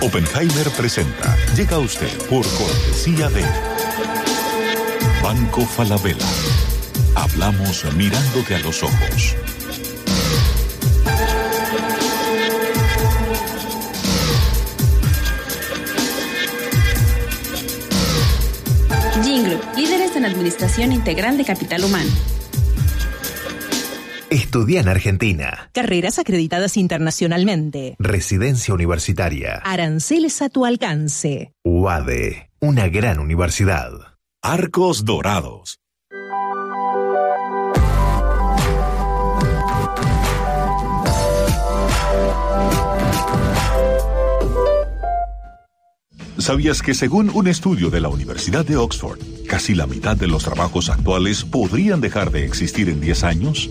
Oppenheimer presenta. Llega usted por cortesía de Banco Falabella. Hablamos mirándote a los ojos. Jingle, líderes en administración integral de capital humano. Estudia en Argentina. Carreras acreditadas internacionalmente. Residencia universitaria. Aranceles a tu alcance. UADE, una gran universidad. Arcos Dorados. ¿Sabías que según un estudio de la Universidad de Oxford, casi la mitad de los trabajos actuales podrían dejar de existir en 10 años?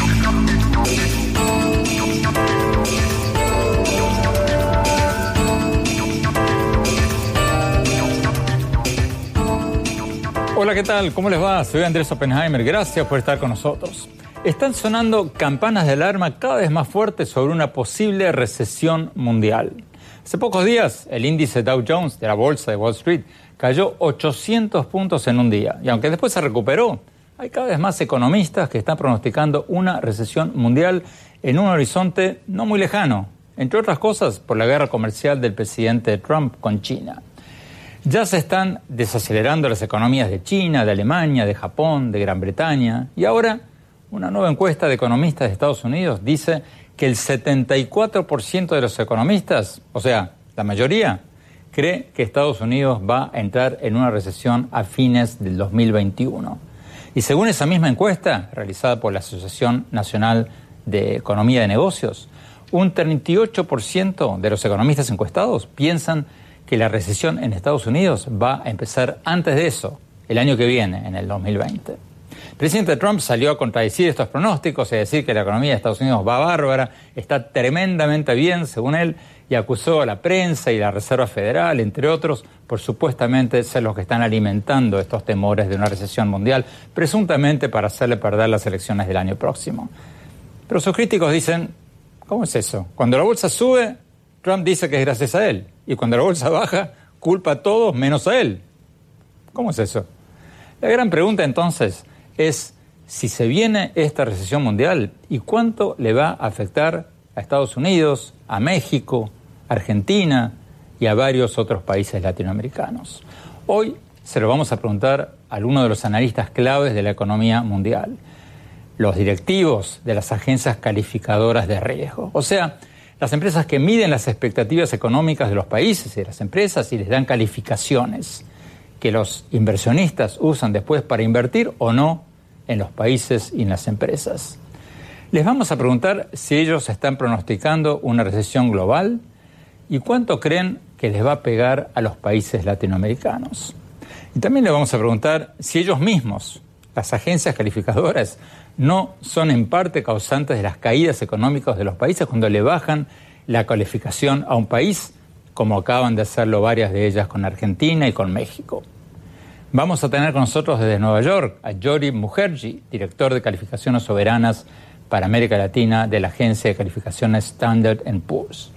Hola, ¿qué tal? ¿Cómo les va? Soy Andrés Oppenheimer. Gracias por estar con nosotros. Están sonando campanas de alarma cada vez más fuertes sobre una posible recesión mundial. Hace pocos días, el índice Dow Jones de la bolsa de Wall Street cayó 800 puntos en un día. Y aunque después se recuperó, hay cada vez más economistas que están pronosticando una recesión mundial en un horizonte no muy lejano, entre otras cosas por la guerra comercial del presidente Trump con China. Ya se están desacelerando las economías de China, de Alemania, de Japón, de Gran Bretaña y ahora una nueva encuesta de economistas de Estados Unidos dice que el 74% de los economistas, o sea, la mayoría, cree que Estados Unidos va a entrar en una recesión a fines del 2021. Y según esa misma encuesta, realizada por la Asociación Nacional de Economía de Negocios, un 38% de los economistas encuestados piensan que la recesión en Estados Unidos va a empezar antes de eso, el año que viene, en el 2020. El presidente Trump salió a contradecir estos pronósticos y a decir que la economía de Estados Unidos va bárbara, está tremendamente bien, según él, y acusó a la prensa y la Reserva Federal, entre otros, por supuestamente ser los que están alimentando estos temores de una recesión mundial, presuntamente para hacerle perder las elecciones del año próximo. Pero sus críticos dicen, ¿cómo es eso? Cuando la bolsa sube, Trump dice que es gracias a él. Y cuando la bolsa baja, culpa a todos menos a él. ¿Cómo es eso? La gran pregunta entonces es si se viene esta recesión mundial y cuánto le va a afectar a Estados Unidos, a México, Argentina y a varios otros países latinoamericanos. Hoy se lo vamos a preguntar a uno de los analistas claves de la economía mundial, los directivos de las agencias calificadoras de riesgo. O sea, las empresas que miden las expectativas económicas de los países y de las empresas y les dan calificaciones que los inversionistas usan después para invertir o no en los países y en las empresas. Les vamos a preguntar si ellos están pronosticando una recesión global y cuánto creen que les va a pegar a los países latinoamericanos. Y también les vamos a preguntar si ellos mismos, las agencias calificadoras, no son en parte causantes de las caídas económicas de los países cuando le bajan la calificación a un país, como acaban de hacerlo varias de ellas con Argentina y con México. Vamos a tener con nosotros desde Nueva York a Jori Mujerji, director de calificaciones soberanas para América Latina de la agencia de calificaciones Standard Poor's.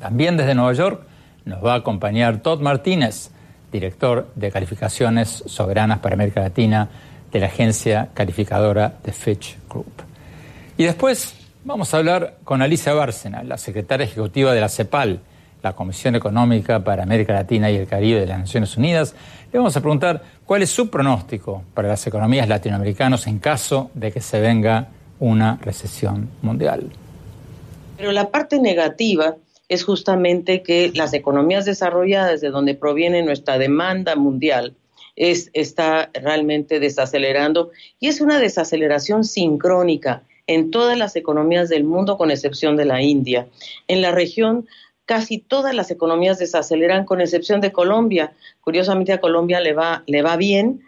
También desde Nueva York nos va a acompañar Todd Martínez, director de calificaciones soberanas para América Latina de la agencia calificadora de Fitch Group. Y después vamos a hablar con Alicia Bárcena, la secretaria ejecutiva de la CEPAL, la Comisión Económica para América Latina y el Caribe de las Naciones Unidas. Le vamos a preguntar cuál es su pronóstico para las economías latinoamericanas en caso de que se venga una recesión mundial. Pero la parte negativa es justamente que las economías desarrolladas, de donde proviene nuestra demanda mundial, es, está realmente desacelerando y es una desaceleración sincrónica en todas las economías del mundo, con excepción de la India. En la región, casi todas las economías desaceleran, con excepción de Colombia. Curiosamente a Colombia le va, le va bien,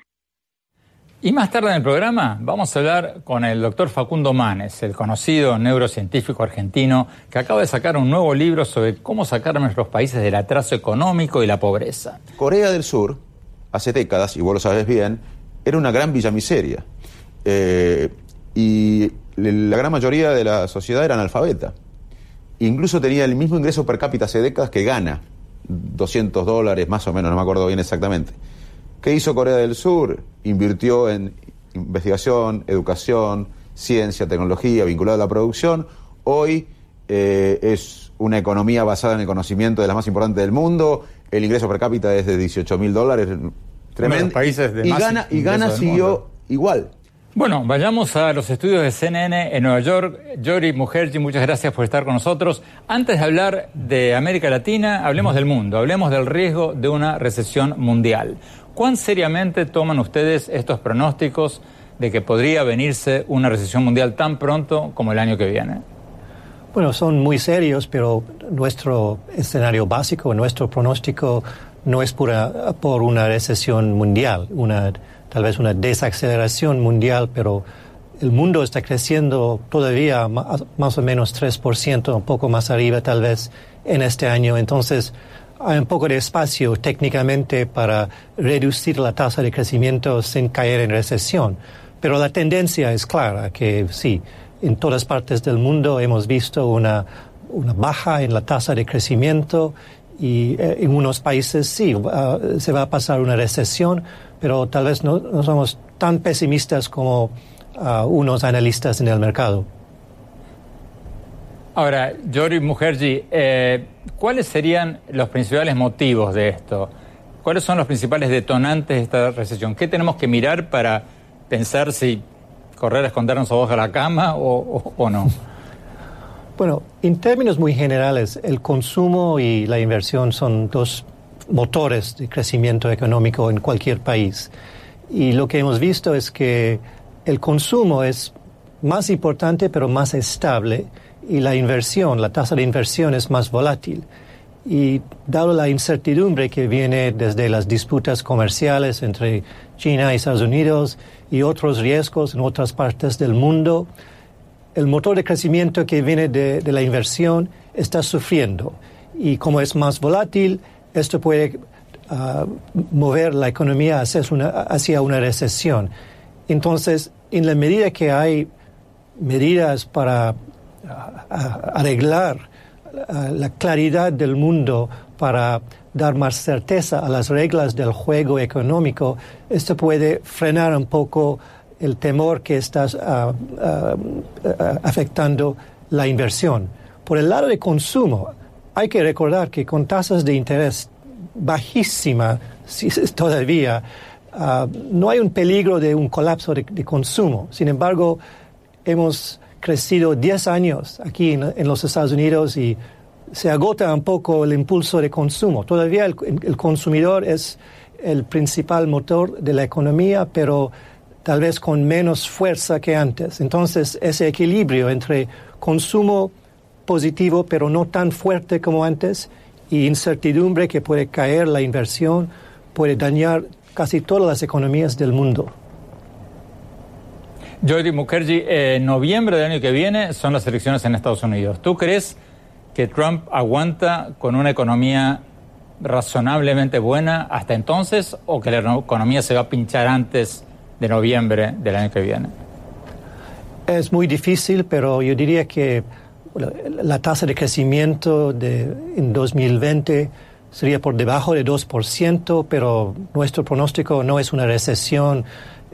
y más tarde en el programa vamos a hablar con el doctor Facundo Manes, el conocido neurocientífico argentino que acaba de sacar un nuevo libro sobre cómo sacar a nuestros países del atraso económico y la pobreza. Corea del Sur, hace décadas, y vos lo sabes bien, era una gran villa miseria. Eh, y la gran mayoría de la sociedad era analfabeta. Incluso tenía el mismo ingreso per cápita hace décadas que gana, 200 dólares más o menos, no me acuerdo bien exactamente. ¿Qué hizo Corea del Sur? Invirtió en investigación, educación, ciencia, tecnología vinculada a la producción. Hoy eh, es una economía basada en el conocimiento de las más importantes del mundo. El ingreso per cápita es de 18 mil dólares. Tremendo. países de y gana, y gana siguió igual. Bueno, vayamos a los estudios de CNN en Nueva York. Yori Mujerji, muchas gracias por estar con nosotros. Antes de hablar de América Latina, hablemos del mundo, hablemos del riesgo de una recesión mundial. ¿Cuán seriamente toman ustedes estos pronósticos de que podría venirse una recesión mundial tan pronto como el año que viene? Bueno, son muy serios, pero nuestro escenario básico, nuestro pronóstico no es por, por una recesión mundial, una, tal vez una desaceleración mundial, pero el mundo está creciendo todavía más o menos 3%, un poco más arriba tal vez en este año. Entonces, hay un poco de espacio técnicamente para reducir la tasa de crecimiento sin caer en recesión. Pero la tendencia es clara, que sí, en todas partes del mundo hemos visto una, baja en la tasa de crecimiento y eh, en unos países sí, se va a pasar una recesión, pero tal vez no, somos tan pesimistas como ah, unos analistas en el mercado. Ahora, Yori Mujerji, eh, ¿cuáles serían los principales motivos de esto? ¿Cuáles son los principales detonantes de esta recesión? ¿Qué tenemos que mirar para pensar si correr a escondernos abajo de la cama o, no? Bueno, en términos muy generales, el consumo y la inversión son dos motores de crecimiento económico en cualquier país. Y lo que hemos visto es que el consumo es más importante pero más estable y la inversión, la tasa de inversión es más volátil. Y dado la incertidumbre que viene desde las disputas comerciales entre China y Estados Unidos y otros riesgos en otras partes del mundo, el motor de crecimiento que viene de, la inversión está sufriendo. Y como es más volátil, esto puede ah, mover la economía hacia una, hacia una recesión. Entonces, en la medida que hay medidas para arreglar la claridad del mundo para dar más certeza a las reglas del juego económico, esto puede frenar un poco el temor que está ah, ah, afectando la inversión. Por el lado de consumo, hay que recordar que con tasas de interés bajísimas todavía, ah, no hay un peligro de un colapso de, de consumo. Sin embargo, hemos crecido 10 años aquí en, los Estados Unidos y se agota un poco el impulso de consumo. Todavía el, consumidor es el principal motor de la economía, pero tal vez con menos fuerza que antes. Entonces, ese equilibrio entre consumo positivo, pero no tan fuerte como antes, y incertidumbre que puede caer la inversión, puede dañar casi todas las economías del mundo. Jody Mukherjee, en noviembre del año que viene son las elecciones en Estados Unidos. ¿Tú crees que Trump aguanta con una economía razonablemente buena hasta entonces o que la economía se va a pinchar antes de noviembre del año que viene? Es muy difícil, pero yo diría que la tasa de crecimiento de, en 2020 sería por debajo de 2%, pero nuestro pronóstico no es una recesión,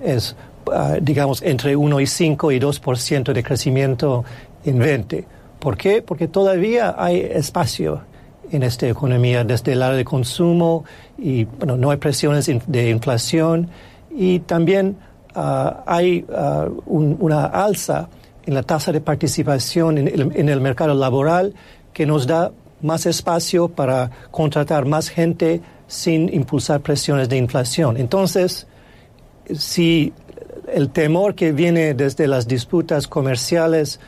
es, uh, digamos, entre 1 y 5 y 2% de crecimiento en 20. ¿Por qué? Porque todavía hay espacio en esta economía desde el lado de consumo y bueno, no hay presiones de inflación y también uh, hay uh, un, una alza en la tasa de participación en en el, mercado laboral que nos da más espacio para contratar más gente sin impulsar presiones de inflación. Entonces, si el temor que viene desde las disputas comerciales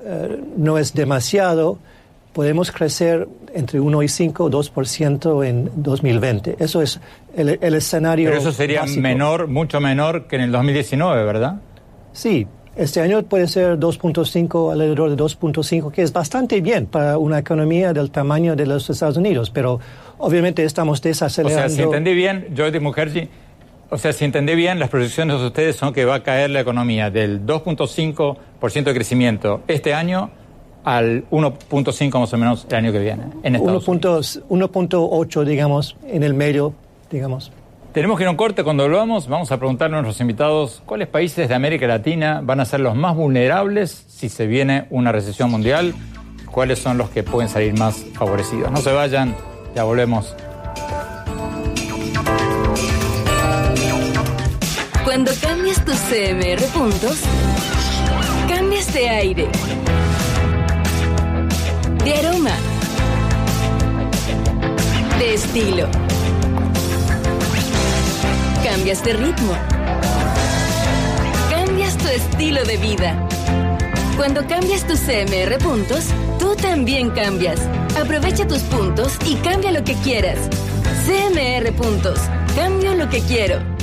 uh, no es demasiado, podemos crecer entre 1 y 5, 2% en 2020. Eso es el, el escenario. Pero eso sería básico. menor, mucho menor que en el 2019, ¿verdad? Sí, este año puede ser 2.5, alrededor de 2.5, que es bastante bien para una economía del tamaño de los Estados Unidos, pero obviamente estamos desacelerando. O sea, si entendí bien, Jordi Mukherjee, o sea, si entendí bien, las proyecciones de ustedes son que va a caer la economía del 2.5% de crecimiento este año al 1.5 más o menos el año que viene en Estados 1.8, digamos, en el medio, digamos. Tenemos que ir a un corte. Cuando volvamos, vamos a preguntarle a nuestros invitados cuáles países de América Latina van a ser los más vulnerables si se viene una recesión mundial, cuáles son los que pueden salir más favorecidos. No se vayan, ya volvemos. Cuando cambias tus CMR puntos, cambias de aire, de aroma, de estilo. Cambias de ritmo. Cambias tu estilo de vida. Cuando cambias tus CMR puntos, tú también cambias. Aprovecha tus puntos y cambia lo que quieras. CMR puntos. Cambio lo que quiero.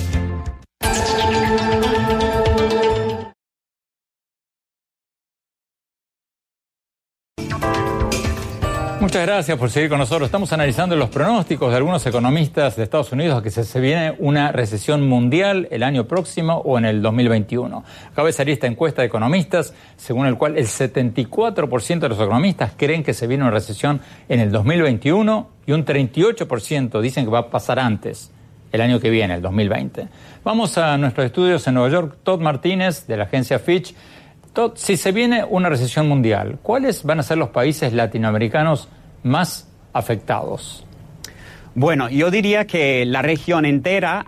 Muchas gracias por seguir con nosotros. Estamos analizando los pronósticos de algunos economistas de Estados Unidos que se, se viene una recesión mundial el año próximo o en el 2021. Acaba de salir esta encuesta de economistas, según el cual el 74% de los economistas creen que se viene una recesión en el 2021 y un 38% dicen que va a pasar antes, el año que viene, el 2020. Vamos a nuestros estudios en Nueva York. Todd Martínez, de la agencia Fitch. Todd, si se viene una recesión mundial, ¿cuáles van a ser los países latinoamericanos más afectados? Bueno, yo diría que la región entera,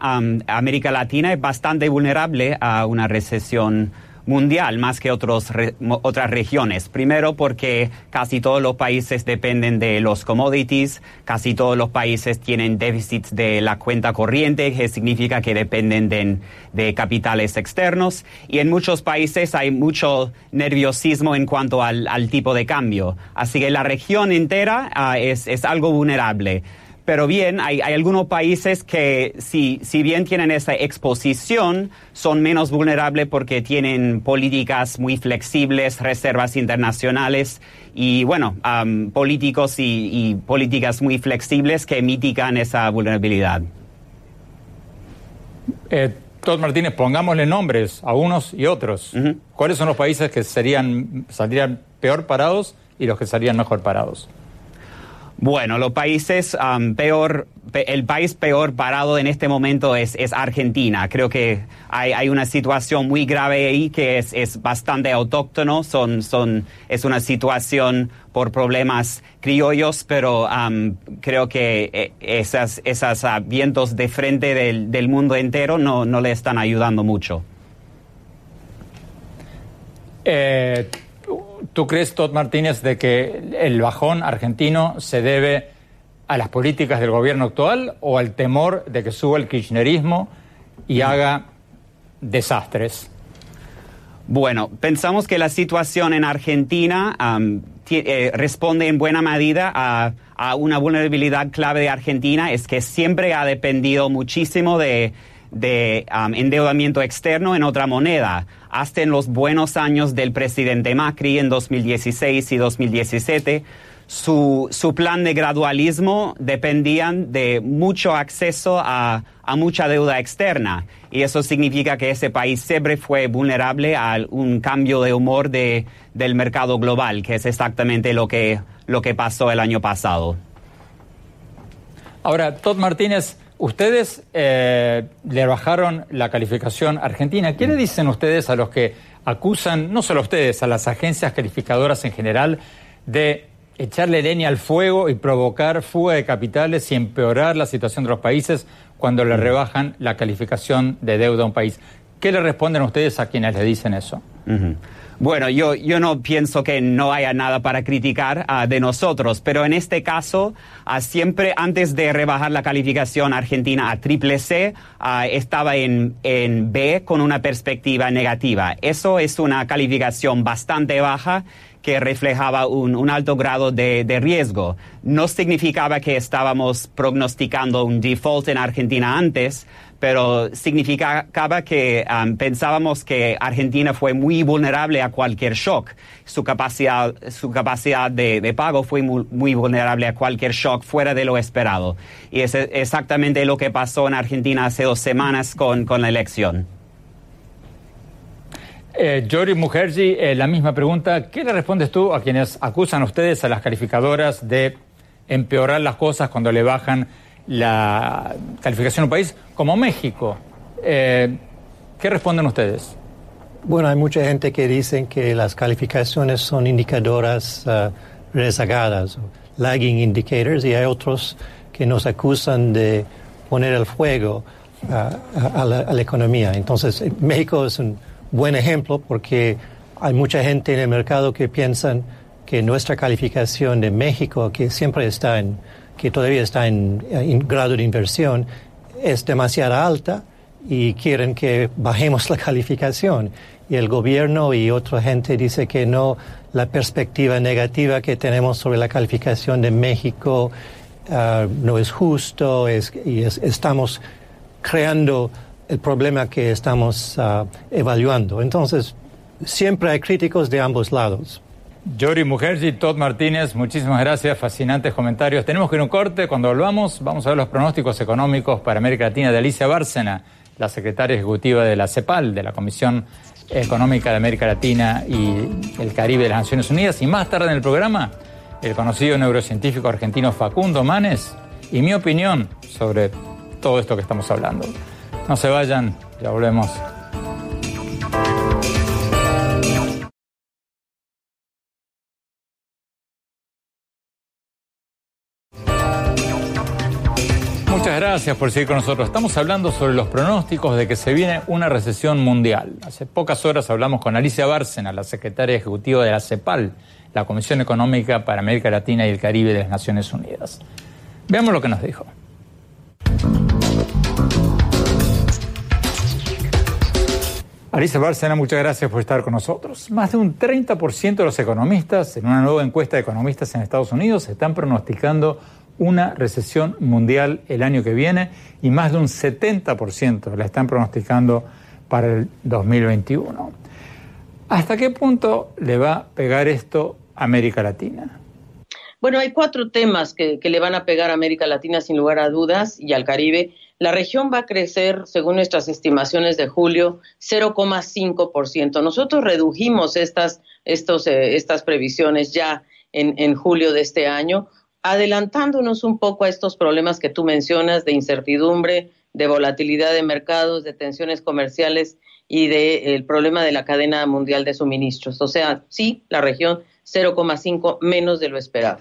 América Latina, es bastante vulnerable a una recesión mundial más que otros re, otras regiones. Primero porque casi todos los países dependen de los commodities, casi todos los países tienen déficits de la cuenta corriente, que significa que dependen de, de capitales externos, y en muchos países hay mucho nerviosismo en cuanto al, al tipo de cambio. Así que la región entera uh, es, es algo vulnerable. Pero bien, hay, hay, algunos países que si, si bien tienen esa exposición, son menos vulnerables porque tienen políticas muy flexibles, reservas internacionales y, bueno, um, políticos y, y, políticas muy flexibles que mitigan esa vulnerabilidad. Eh, Todd Martínez, pongámosle nombres a unos y otros. Uh -huh. ¿Cuáles son los países que serían, saldrían peor parados y los que salían mejor parados? Bueno, los países um, peor, pe el país peor parado en este momento es, Argentina. Creo que hay, una situación muy grave ahí que es, bastante autóctono. Son, son, es una situación por problemas criollos, pero um, creo que esas, esas uh, vientos de frente del, del mundo entero no, no, le están ayudando mucho. Eh ¿Tú crees, Todd Martínez, de que el bajón argentino se debe a las políticas del gobierno actual o al temor de que suba el kirchnerismo y haga desastres? Bueno, pensamos que la situación en Argentina um, eh, responde en buena medida a, a, una vulnerabilidad clave de Argentina, es que siempre ha dependido muchísimo de, de um, endeudamiento externo en otra moneda. Hasta en los buenos años del presidente Macri en 2016 y 2017, su, su, plan de gradualismo dependían de mucho acceso a, a, mucha deuda externa. Y eso significa que ese país siempre fue vulnerable a un cambio de humor de, del mercado global, que es exactamente lo que, lo que pasó el año pasado. Ahora, Todd Martínez, ustedes eh, le bajaron la calificación argentina. ¿Qué le mm. dicen ustedes a los que acusan, no solo a ustedes, a las agencias calificadoras en general, de echarle leña al fuego y provocar fuga de capitales y empeorar la situación de los países cuando le mm. rebajan la calificación de deuda a un país? ¿Qué le responden ustedes a quienes le dicen eso? Bueno, yo, yo no pienso que no haya nada para criticar uh, de nosotros, pero en este caso, uh, siempre antes de rebajar la calificación argentina a triple C, uh, estaba en, en B con una perspectiva negativa. Eso es una calificación bastante baja que reflejaba un, un alto grado de, de, riesgo. No significaba que estábamos prognosticando un default en Argentina antes, pero significaba que um, pensábamos que Argentina fue muy vulnerable a cualquier shock. Su capacidad, su capacidad de, de pago fue muy, muy, vulnerable a cualquier shock fuera de lo esperado. Y es exactamente lo que pasó en Argentina hace dos semanas con, con la elección. Eh, Jory Mujerji, eh, la misma pregunta. ¿Qué le respondes tú a quienes acusan a ustedes, a las calificadoras, de empeorar las cosas cuando le bajan la calificación de un país como México. Eh, ¿Qué responden ustedes? Bueno, hay mucha gente que dice que las calificaciones son indicadoras uh, rezagadas, lagging indicators, y hay otros que nos acusan de poner el fuego uh, a, la, a, la, economía. Entonces, México es un buen ejemplo porque hay mucha gente en el mercado que piensan que nuestra calificación de México, que siempre está en que todavía está en, grado de inversión, es demasiado alta y quieren que bajemos la calificación. Y el gobierno y otra gente dice que no, la perspectiva negativa que tenemos sobre la calificación de México uh, no es justo es, y es, estamos creando el problema que estamos uh, evaluando. Entonces, siempre hay críticos de ambos lados. Yori Mujerji, Todd Martínez, muchísimas gracias, fascinantes comentarios. Tenemos que ir un corte, cuando volvamos vamos a ver los pronósticos económicos para América Latina de Alicia Bárcena, la secretaria ejecutiva de la CEPAL, de la Comisión Económica de América Latina y el Caribe de las Naciones Unidas. Y más tarde en el programa, el conocido neurocientífico argentino Facundo Manes y mi opinión sobre todo esto que estamos hablando. No se vayan, ya volvemos. Gracias por seguir con nosotros. Estamos hablando sobre los pronósticos de que se viene una recesión mundial. Hace pocas horas hablamos con Alicia Bárcena, la secretaria ejecutiva de la CEPAL, la Comisión Económica para América Latina y el Caribe de las Naciones Unidas. Veamos lo que nos dijo. Alicia Bárcena, muchas gracias por estar con nosotros. Más de un 30% de los economistas, en una nueva encuesta de economistas en Estados Unidos, están pronosticando una recesión mundial el año que viene y más de un 70% la están pronosticando para el 2021. ¿Hasta qué punto le va a pegar esto a América Latina? Bueno, hay cuatro temas que, le van a pegar a América Latina sin lugar a dudas y al Caribe. La región va a crecer, según nuestras estimaciones de julio, 0,5%. Nosotros redujimos estas, eh, estas previsiones ya en, en julio de este año adelantándonos un poco a estos problemas que tú mencionas de incertidumbre, de volatilidad de mercados, de tensiones comerciales y del problema de la cadena mundial de suministros. O sea, sí, la región 0,5 menos de lo esperado.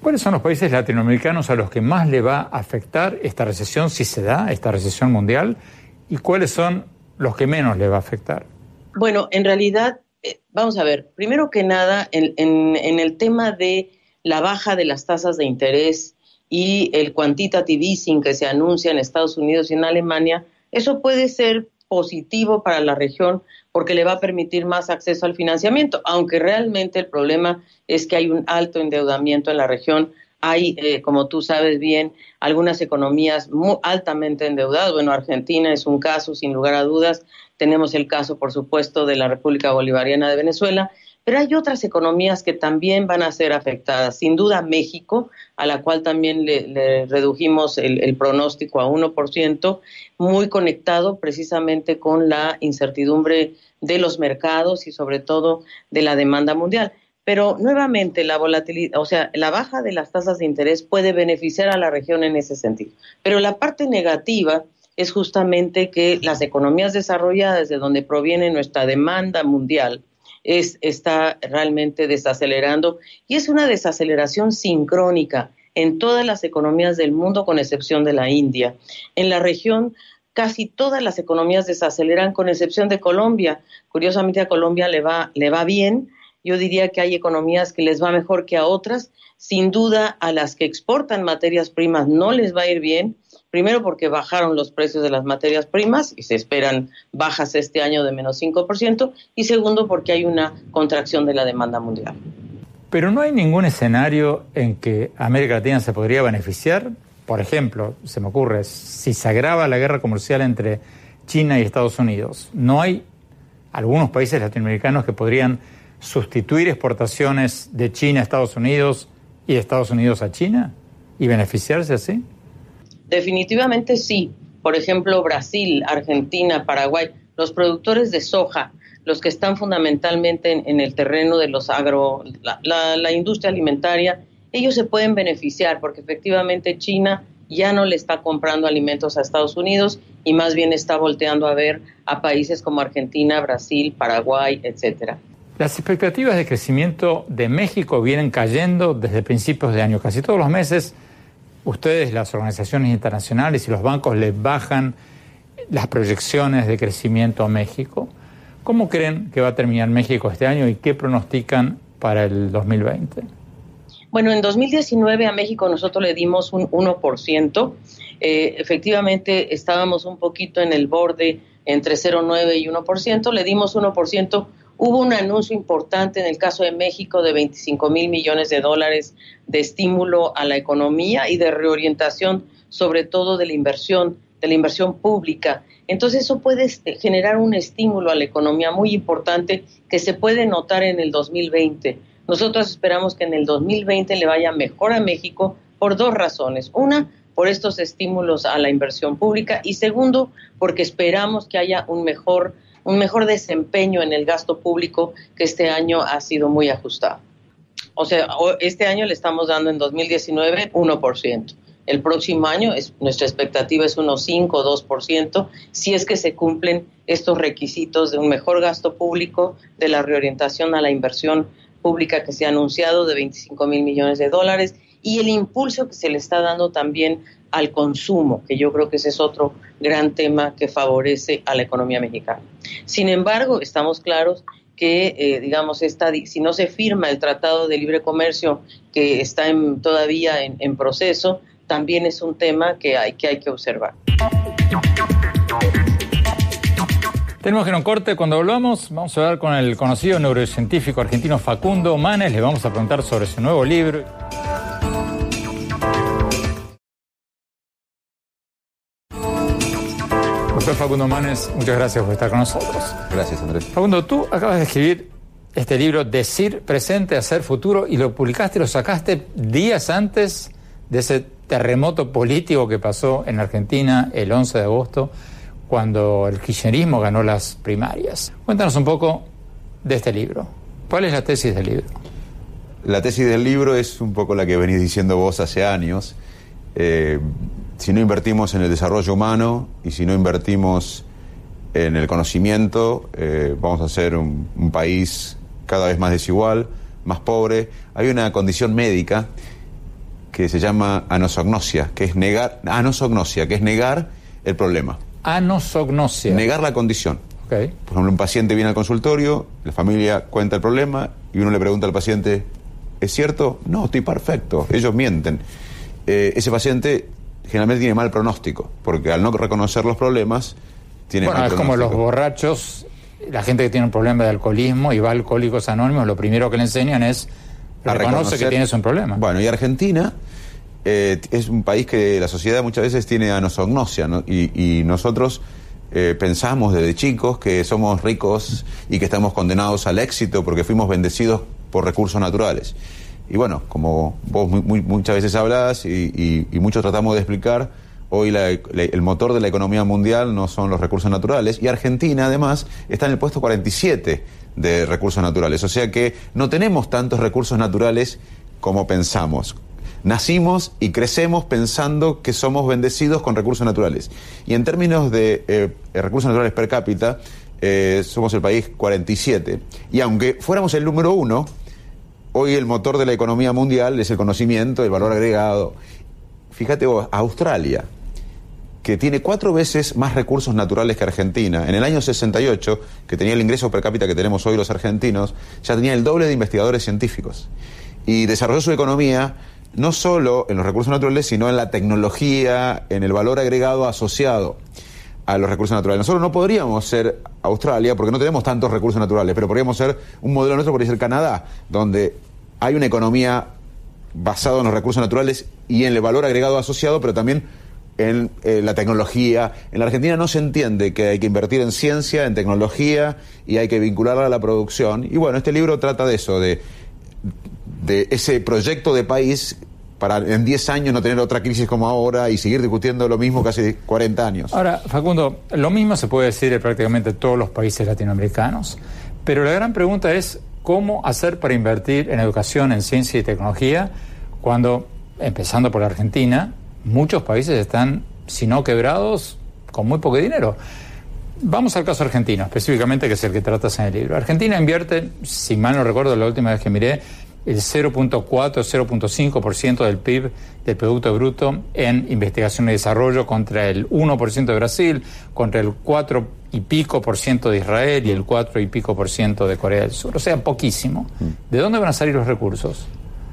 ¿Cuáles son los países latinoamericanos a los que más le va a afectar esta recesión, si se da, esta recesión mundial? ¿Y cuáles son los que menos le va a afectar? Bueno, en realidad, eh, vamos a ver, primero que nada, en el tema de la baja de las tasas de interés y el quantitative easing que se anuncia en Estados Unidos y en Alemania, eso puede ser positivo para la región porque le va a permitir más acceso al financiamiento, aunque realmente el problema es que hay un alto endeudamiento en la región. Hay, eh, como tú sabes bien, algunas economías muy altamente endeudadas. Bueno, Argentina es un caso, sin lugar a dudas. Tenemos el caso, por supuesto, de la República Bolivariana de Venezuela Pero hay otras economías que también van a ser afectadas. Sin duda México, a la cual también le, redujimos el, el, pronóstico a 1%, muy conectado precisamente con la incertidumbre de los mercados y sobre todo de la demanda mundial. Pero nuevamente la volatilidad, o sea, la baja de las tasas de interés puede beneficiar a la región en ese sentido. Pero la parte negativa es justamente que las economías desarrolladas, de donde proviene nuestra demanda mundial, es, está realmente desacelerando y es una desaceleración sincrónica en todas las economías del mundo, con excepción de la India. En la región, casi todas las economías desaceleran, con excepción de Colombia. Curiosamente, a Colombia le va, le va bien. Yo diría que hay economías que les va mejor que a otras. Sin duda, a las que exportan materias primas no les va a ir bien Primero porque bajaron los precios de las materias primas y se esperan bajas este año de menos 5%. Y segundo porque hay una contracción de la demanda mundial. Pero no hay ningún escenario en que América Latina se podría beneficiar. Por ejemplo, se me ocurre, si se agrava la guerra comercial entre China y Estados Unidos, ¿no hay algunos países latinoamericanos que podrían sustituir exportaciones de China a Estados Unidos y de Estados Unidos a China y beneficiarse así? Definitivamente sí. Por ejemplo, Brasil, Argentina, Paraguay, los productores de soja, los que están fundamentalmente en, el terreno de los agro, la, industria alimentaria, ellos se pueden beneficiar porque efectivamente China ya no le está comprando alimentos a Estados Unidos y más bien está volteando a ver a países como Argentina, Brasil, Paraguay, etcétera. Las expectativas de crecimiento de México vienen cayendo desde principios de año. Casi todos los meses ustedes, las organizaciones internacionales y los bancos les bajan las proyecciones de crecimiento a México. ¿Cómo creen que va a terminar México este año y qué pronostican para el 2020? Bueno, en 2019 a México nosotros le dimos un 1%. Eh, efectivamente, estábamos un poquito en el borde entre 0,9 y 1%. Le dimos 1% Hubo un anuncio importante en el caso de México de 25 mil millones de dólares de estímulo a la economía y de reorientación, sobre todo de la inversión, de la inversión pública. Entonces eso puede este, generar un estímulo a la economía muy importante que se puede notar en el 2020. Nosotros esperamos que en el 2020 le vaya mejor a México por dos razones. Una, por estos estímulos a la inversión pública y segundo, porque esperamos que haya un mejor un mejor desempeño en el gasto público que este año ha sido muy ajustado. O sea, este año le estamos dando en 2019 1%. El próximo año es, nuestra expectativa es unos 5 o 2%, si es que se cumplen estos requisitos de un mejor gasto público, de la reorientación a la inversión pública que se ha anunciado de 25 mil millones de dólares y el impulso que se le está dando también al consumo, que yo creo que ese es otro gran tema que favorece a la economía mexicana. Sin embargo, estamos claros que, eh, digamos, esta, si no se firma el Tratado de Libre Comercio que está todavía en, proceso, también es un tema que hay que, hay que observar. Tenemos que ir a un corte. Cuando volvamos, vamos a hablar con el conocido neurocientífico argentino Facundo Manes. Le vamos a preguntar sobre su nuevo libro. Facundo Manes, muchas gracias por estar con nosotros. Gracias, Andrés. Facundo, tú acabas de escribir este libro, Decir presente, hacer futuro, y lo publicaste, lo sacaste días antes de ese terremoto político que pasó en Argentina el 11 de agosto, cuando el kirchnerismo ganó las primarias. Cuéntanos un poco de este libro. ¿Cuál es la tesis del libro? La tesis del libro es un poco la que venís diciendo vos hace años. Eh, si no invertimos en el desarrollo humano y si no invertimos en el conocimiento, eh, vamos a ser un, país cada vez más desigual, más pobre. Hay una condición médica que se llama anosognosia, que es negar, anosognosia, que es negar el problema. Anosognosia. Negar la condición. Okay. Por ejemplo, un paciente viene al consultorio, la familia cuenta el problema y uno le pregunta al paciente, ¿es cierto? No, estoy perfecto. Ellos mienten. Eh, ese paciente generalmente tiene mal pronóstico, porque al no reconocer los problemas, tiene bueno, mal es como los borrachos, la gente que tiene un problema de alcoholismo y va a Alcohólicos Anónimos, lo primero que le enseñan es reconoce que tienes un problema. Bueno, y Argentina eh, es un país que la sociedad muchas veces tiene anosognosia, y, nosotros eh, pensamos desde chicos que somos ricos y que estamos condenados al éxito porque fuimos bendecidos por recursos naturales. Y bueno, como vos muchas veces hablas y, muchos tratamos de explicar, hoy el motor de la economía mundial no son los recursos naturales y Argentina además está en el puesto 47 de recursos naturales. O sea que no tenemos tantos recursos naturales como pensamos. Nacimos y crecemos pensando que somos bendecidos con recursos naturales. Y en términos de eh, recursos naturales per cápita, eh, somos el país 47. Y aunque fuéramos el número uno, hoy el motor de la economía mundial es el conocimiento, el valor agregado. Fíjate vos, Australia, que tiene cuatro veces más recursos naturales que Argentina, en el año 68, que tenía el ingreso per cápita que tenemos hoy los argentinos, ya tenía el doble de investigadores científicos. Y desarrolló su economía no solo en los recursos naturales, sino en la tecnología, en el valor agregado asociado a los recursos naturales. Nosotros no podríamos ser Australia porque no tenemos tantos recursos naturales, pero podríamos ser un modelo nuestro, podría ser Canadá, donde hay una economía basada en los recursos naturales y en el valor agregado asociado, pero también en eh, la tecnología. En la Argentina no se entiende que hay que invertir en ciencia, en tecnología y hay que vincularla a la producción. Y bueno, este libro trata de eso, de de ese proyecto de país para en 10 años no tener otra crisis como ahora y seguir discutiendo lo mismo casi 40 años. Ahora, Facundo, lo mismo se puede decir de prácticamente todos los países latinoamericanos, pero la gran pregunta es cómo hacer para invertir en educación, en ciencia y tecnología, cuando, empezando por Argentina, muchos países están, si no quebrados, con muy poco dinero. Vamos al caso argentino, específicamente, que es el que tratas en el libro. Argentina invierte, si mal no recuerdo la última vez que miré, el 0.4, 0.5% del PIB, del Producto Bruto, en investigación y desarrollo contra el 1% de Brasil, contra el 4 y pico por ciento de Israel y el 4 y pico por ciento de Corea del Sur. O sea, poquísimo. ¿De dónde van a salir los recursos?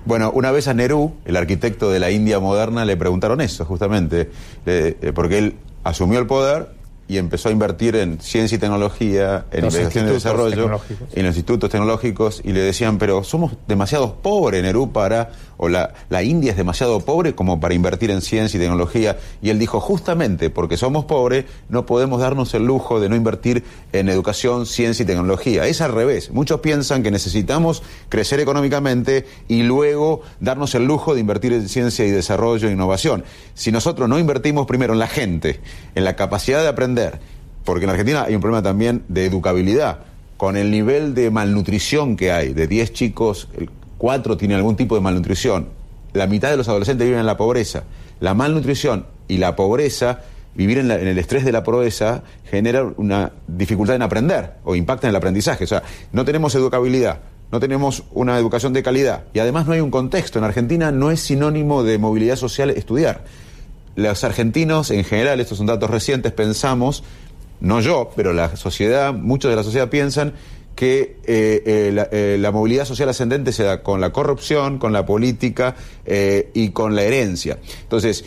Bueno, una vez a Nehru, el arquitecto de la India moderna, le preguntaron eso, justamente, eh, porque él asumió el poder y empezó a invertir en ciencia y tecnología, en investigación y desarrollo, en los institutos tecnológicos, y le decían, pero somos demasiado pobres, Nerú, para, o la, la India es demasiado pobre como para invertir en ciencia y tecnología. Y él dijo, justamente porque somos pobres, no podemos darnos el lujo de no invertir en educación, ciencia y tecnología. Es al revés. Muchos piensan que necesitamos crecer económicamente y luego darnos el lujo de invertir en ciencia y desarrollo e innovación. Si nosotros no invertimos primero en la gente, en la capacidad de aprender, porque en Argentina hay un problema también de educabilidad. Con el nivel de malnutrición que hay, de 10 chicos, 4 tienen algún tipo de malnutrición. La mitad de los adolescentes viven en la pobreza. La malnutrición y la pobreza, vivir en, el estrés de la pobreza, genera una dificultad en aprender o impacta en el aprendizaje. O sea, no tenemos educabilidad, no tenemos una educación de calidad y además no hay un contexto. En Argentina no es sinónimo de movilidad social estudiar los argentinos en general, estos son datos recientes, pensamos, no yo, pero la sociedad, muchos de la sociedad piensan que eh, eh, eh, la, movilidad social ascendente se da con la corrupción, con la política y con la herencia. Entonces,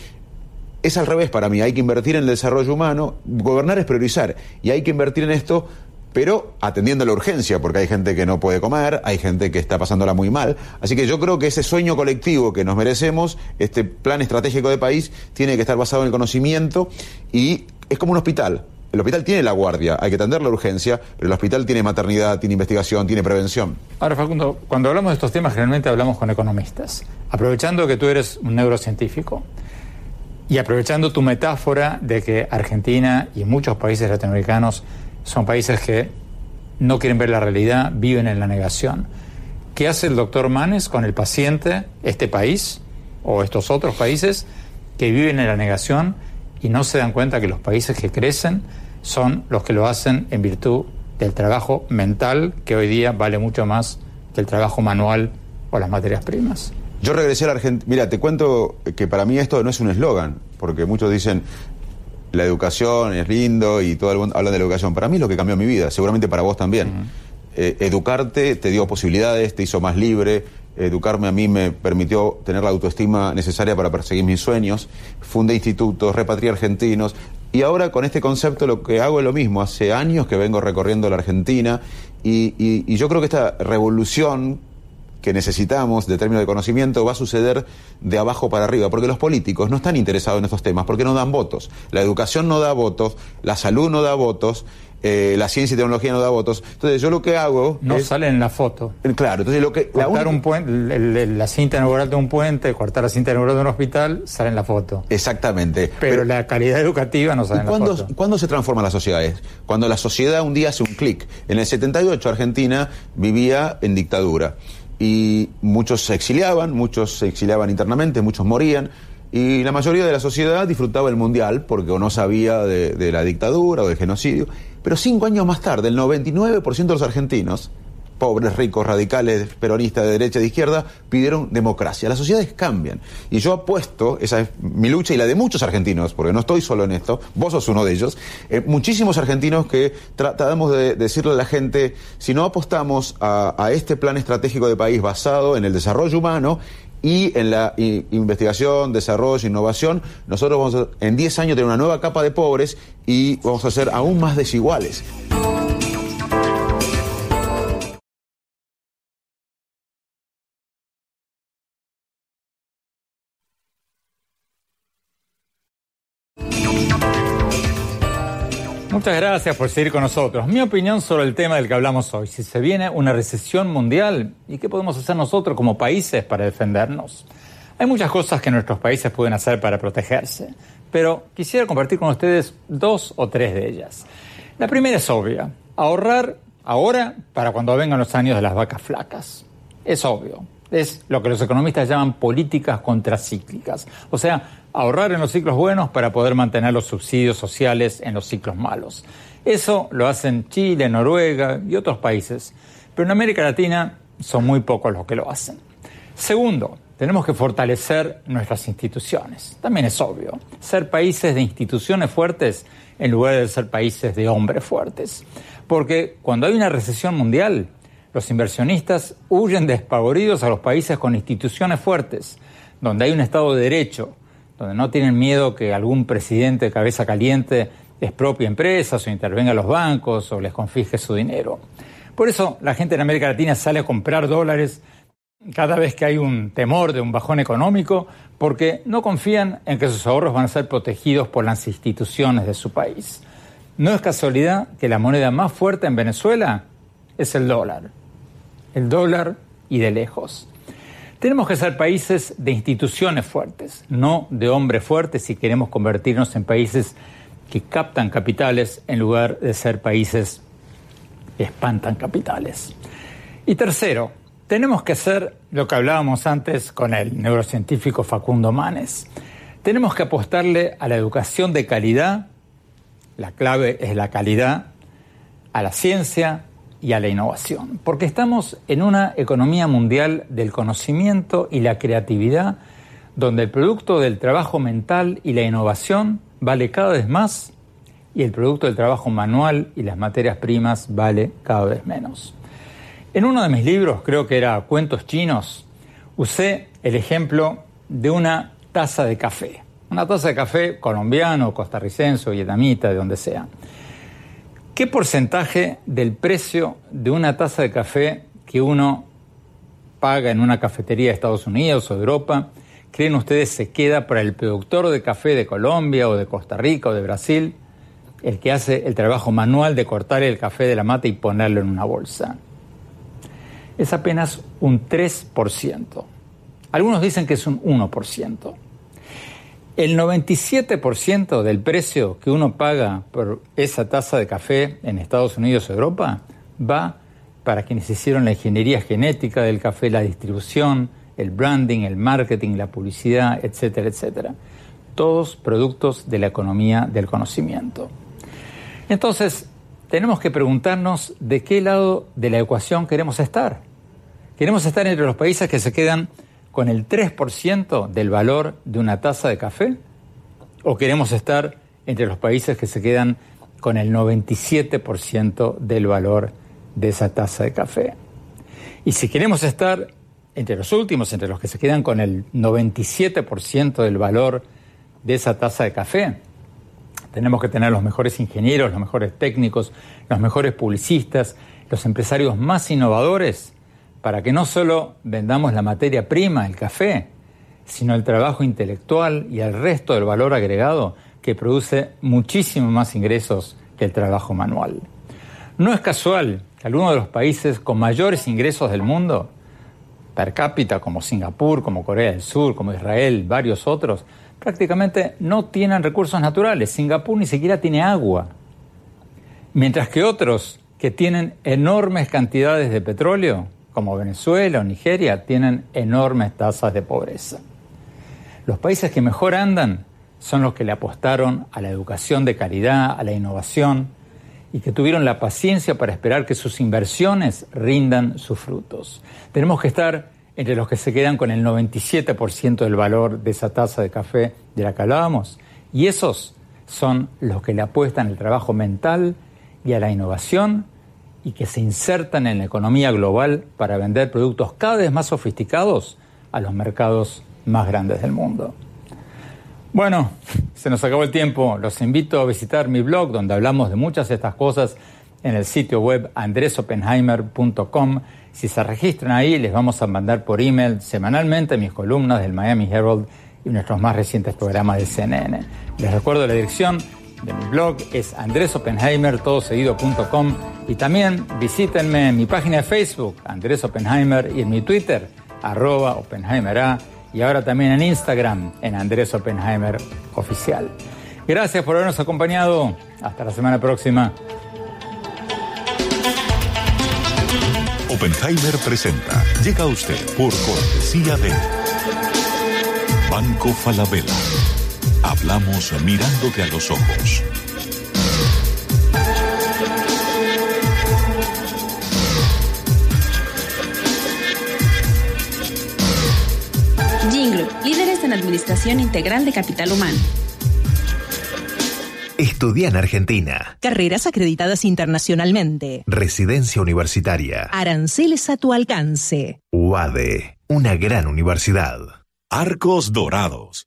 es al revés para mí, hay que invertir en el desarrollo humano, gobernar es priorizar, y hay que invertir en esto pero atendiendo la urgencia, porque hay gente que no puede comer, hay gente que está pasándola muy mal. Así que yo creo que ese sueño colectivo que nos merecemos, este plan estratégico de país, tiene que estar basado en el conocimiento y es como un hospital. El hospital tiene la guardia, hay que atender la urgencia, pero el hospital tiene maternidad, tiene investigación, tiene prevención. Ahora, Facundo, cuando hablamos de estos temas, generalmente hablamos con economistas. Aprovechando que tú eres un neurocientífico y aprovechando tu metáfora de que Argentina y muchos países latinoamericanos son países que no quieren ver la realidad, viven en la negación. ¿Qué hace el doctor Manes con el paciente, este país o estos otros países que viven en la negación y no se dan cuenta que los países que crecen son los que lo hacen en virtud del trabajo mental, que hoy día vale mucho más que el trabajo manual o las materias primas? Yo regresé a la Argentina. Mira, te cuento que para mí esto no es un eslogan, porque muchos dicen, la educación es lindo y todo el mundo habla de la educación. Para mí es lo que cambió mi vida, seguramente para vos también. Eh, educarte te dio posibilidades, te hizo más libre. Educarme a mí me permitió tener la autoestima necesaria para perseguir mis sueños. Fundé institutos, repatrié argentinos. Y ahora con este concepto lo que hago es lo mismo. Hace años que vengo recorriendo la Argentina y, y yo creo que esta revolución que necesitamos de términos de conocimiento va a suceder de abajo para arriba, porque los políticos no están interesados en estos temas, porque no dan votos. La educación no da votos, la salud no da votos, eh, la ciencia y tecnología no da votos. Entonces yo lo que hago no sale en la foto. Claro, entonces lo que cortar un puente, la cinta inaugural de un puente, cortar la cinta inaugural de un hospital sale en la foto. Exactamente. Pero, la calidad educativa no sale en la foto. ¿Cuándo se transforman las sociedades? Cuando la sociedad un día hace un clic. En el 78 Argentina vivía en dictadura y muchos se exiliaban, muchos se exiliaban internamente, muchos morían. Y la mayoría de la sociedad disfrutaba el mundial porque o no sabía de, de la dictadura o del genocidio. Pero cinco años más tarde, el 99% de los argentinos, pobres, ricos, radicales, peronistas de derecha de izquierda, pidieron democracia. Las sociedades cambian. Y yo apuesto, esa es mi lucha y la de muchos argentinos, porque no estoy solo en esto, vos sos uno de ellos, eh, muchísimos argentinos que tratamos de decirle a la gente, si no apostamos a, a este plan estratégico de país basado en el desarrollo humano, y en la investigación, desarrollo, innovación, nosotros vamos a, en 10 años tener una nueva capa de pobres y vamos a ser aún más desiguales. Muchas gracias por seguir con nosotros. Mi opinión sobre el tema del que hablamos hoy, si se viene una recesión mundial y qué podemos hacer nosotros como países para defendernos. Hay muchas cosas que nuestros países pueden hacer para protegerse, pero quisiera compartir con ustedes dos o tres de ellas. La primera es obvia, ahorrar ahora para cuando vengan los años de las vacas flacas. Es obvio, es lo que los economistas llaman políticas contracíclicas, o sea, ahorrar en los ciclos buenos para poder mantener los subsidios sociales en los ciclos malos. Eso lo hacen Chile, Noruega y otros países, pero en América Latina son muy pocos los que lo hacen. Segundo, tenemos que fortalecer nuestras instituciones. También es obvio, ser países de instituciones fuertes en lugar de ser países de hombres fuertes. Porque cuando hay una recesión mundial, los inversionistas huyen despavoridos a los países con instituciones fuertes, donde hay un Estado de Derecho, donde no tienen miedo que algún presidente de cabeza caliente expropie empresas o intervenga a los bancos o les confisque su dinero. Por eso la gente en América Latina sale a comprar dólares cada vez que hay un temor de un bajón económico porque no confían en que sus ahorros van a ser protegidos por las instituciones de su país. No es casualidad que la moneda más fuerte en Venezuela es el dólar. El dólar y de lejos. Tenemos que ser países de instituciones fuertes, no de hombres fuertes si queremos convertirnos en países que captan capitales en lugar de ser países que espantan capitales. Y tercero, tenemos que hacer lo que hablábamos antes con el neurocientífico Facundo Manes. Tenemos que apostarle a la educación de calidad, la clave es la calidad, a la ciencia, y a la innovación, porque estamos en una economía mundial del conocimiento y la creatividad, donde el producto del trabajo mental y la innovación vale cada vez más y el producto del trabajo manual y las materias primas vale cada vez menos. En uno de mis libros, creo que era Cuentos chinos, usé el ejemplo de una taza de café, una taza de café colombiano, costarricense, vietnamita, de donde sea. ¿Qué porcentaje del precio de una taza de café que uno paga en una cafetería de Estados Unidos o de Europa, creen ustedes se queda para el productor de café de Colombia o de Costa Rica o de Brasil, el que hace el trabajo manual de cortar el café de la mata y ponerlo en una bolsa? Es apenas un 3%. Algunos dicen que es un 1%. El 97% del precio que uno paga por esa taza de café en Estados Unidos o Europa va para quienes hicieron la ingeniería genética del café, la distribución, el branding, el marketing, la publicidad, etcétera, etcétera. Todos productos de la economía del conocimiento. Entonces, tenemos que preguntarnos de qué lado de la ecuación queremos estar. ¿Queremos estar entre los países que se quedan con el 3% del valor de una taza de café? ¿O queremos estar entre los países que se quedan con el 97% del valor de esa taza de café? Y si queremos estar entre los últimos, entre los que se quedan con el 97% del valor de esa taza de café, tenemos que tener los mejores ingenieros, los mejores técnicos, los mejores publicistas, los empresarios más innovadores para que no solo vendamos la materia prima, el café, sino el trabajo intelectual y el resto del valor agregado que produce muchísimo más ingresos que el trabajo manual. No es casual que algunos de los países con mayores ingresos del mundo, per cápita como Singapur, como Corea del Sur, como Israel, varios otros, prácticamente no tienen recursos naturales. Singapur ni siquiera tiene agua. Mientras que otros que tienen enormes cantidades de petróleo, como Venezuela o Nigeria, tienen enormes tasas de pobreza. Los países que mejor andan son los que le apostaron a la educación de calidad, a la innovación y que tuvieron la paciencia para esperar que sus inversiones rindan sus frutos. Tenemos que estar entre los que se quedan con el 97% del valor de esa taza de café de la que hablábamos. Y esos son los que le apuestan al trabajo mental y a la innovación y que se insertan en la economía global para vender productos cada vez más sofisticados a los mercados más grandes del mundo. Bueno, se nos acabó el tiempo. Los invito a visitar mi blog donde hablamos de muchas de estas cosas en el sitio web andresopenheimer.com. Si se registran ahí, les vamos a mandar por email semanalmente mis columnas del Miami Herald y nuestros más recientes programas de CNN. Les recuerdo la dirección de mi blog es andresopenheimer.com y también visítenme en mi página de Facebook, Andrés Oppenheimer, y en mi Twitter, arroba Oppenheimer y ahora también en Instagram, en Andrés Oppenheimer Oficial. Gracias por habernos acompañado. Hasta la semana próxima. Oppenheimer presenta. Llega usted por cortesía de Banco Falabella. Hablamos mirándote a los ojos. Jingle, líderes en administración integral de capital humano. Estudia en Argentina. Carreras acreditadas internacionalmente. Residencia universitaria. Aranceles a tu alcance. UADE, una gran universidad. Arcos Dorados.